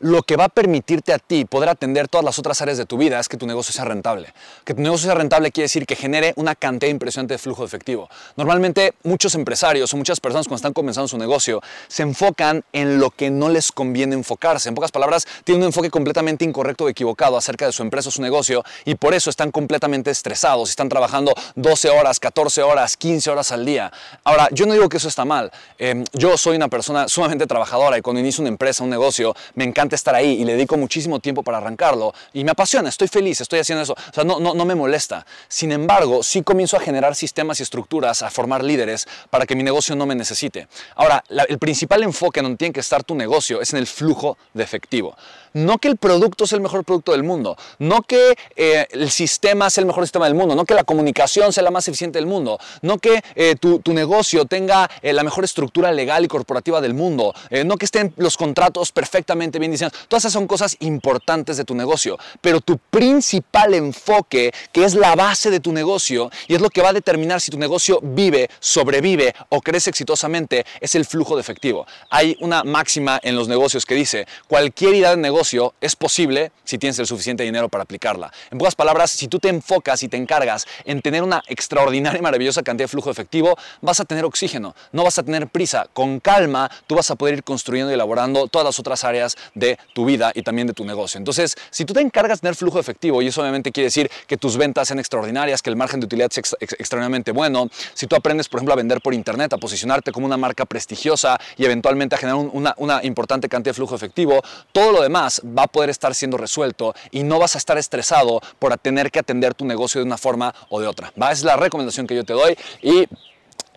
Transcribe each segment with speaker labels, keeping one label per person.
Speaker 1: lo que va a permitirte a ti poder atender todas las otras áreas de tu vida es que tu negocio sea rentable. Que tu negocio sea rentable quiere decir que genere una cantidad impresionante de flujo de efectivo. Normalmente muchos empresarios o muchas personas cuando están comenzando su negocio se enfocan en lo que no les conviene enfocarse. En pocas palabras, tienen un enfoque completamente incorrecto o equivocado acerca de su empresa o su negocio y por eso están completamente estresados están trabajando 12 horas, 14 horas, 15 horas al día. Ahora, yo no digo que eso está mal. Em, yo soy una persona sumamente trabajadora y cuando inicio una empresa, un negocio, me encanta estar ahí y le dedico muchísimo tiempo para arrancarlo y me apasiona, estoy feliz, estoy haciendo eso, o sea, no, no, no me molesta. Sin embargo, sí comienzo a generar sistemas y estructuras, a formar líderes para que mi negocio no me necesite. Ahora, el principal enfoque en donde tiene que estar tu negocio es en el flujo de efectivo. No que el producto sea el mejor producto del mundo, no que eh, el sistema sea el mejor sistema del mundo, no que la comunicación sea la más eficiente del mundo, no que eh, tu, negocio tenga eh, la mejor estructura legal y corporativa del mundo, no que estén los contratos perfectamente bien Todas esas son cosas importantes de tu negocio, pero tu principal enfoque, que es la base de tu negocio y es lo que va a determinar si tu negocio vive, sobrevive o crece exitosamente, es el flujo de efectivo. Hay una máxima en los negocios que dice, cualquier idea de negocio es posible si tienes el suficiente dinero para aplicarla. En pocas palabras, si tú te enfocas y te encargas en tener una extraordinaria y maravillosa cantidad de flujo efectivo, vas a tener oxígeno, no vas a tener prisa. Con calma, tú vas a poder ir construyendo y elaborando todas las otras áreas de tu vida y también de tu negocio. Entonces, si tú te encargas de tener flujo efectivo, y eso obviamente quiere decir que tus ventas sean extraordinarias, que el margen de utilidad sea extraordinariamente bueno, si tú aprendes, por ejemplo, a vender por internet, a posicionarte como una marca prestigiosa y eventualmente a generar una, importante cantidad de flujo efectivo, todo lo demás va a poder estar siendo resuelto y no vas a estar estresado por tener que atender tu negocio de una forma o de otra. ¿va? es la recomendación que yo te doy y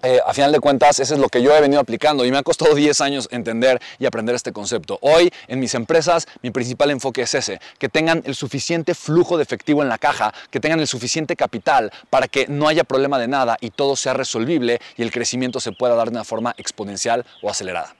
Speaker 1: eh, a final de cuentas, eso es lo que yo he venido aplicando y me ha costado 10 años entender y aprender este concepto. Hoy, en mis empresas, mi principal enfoque es ese, que tengan el suficiente flujo de efectivo en la caja, que tengan el suficiente capital para que no haya problema de nada y todo sea resolvible y el crecimiento se pueda dar de una forma exponencial o acelerada.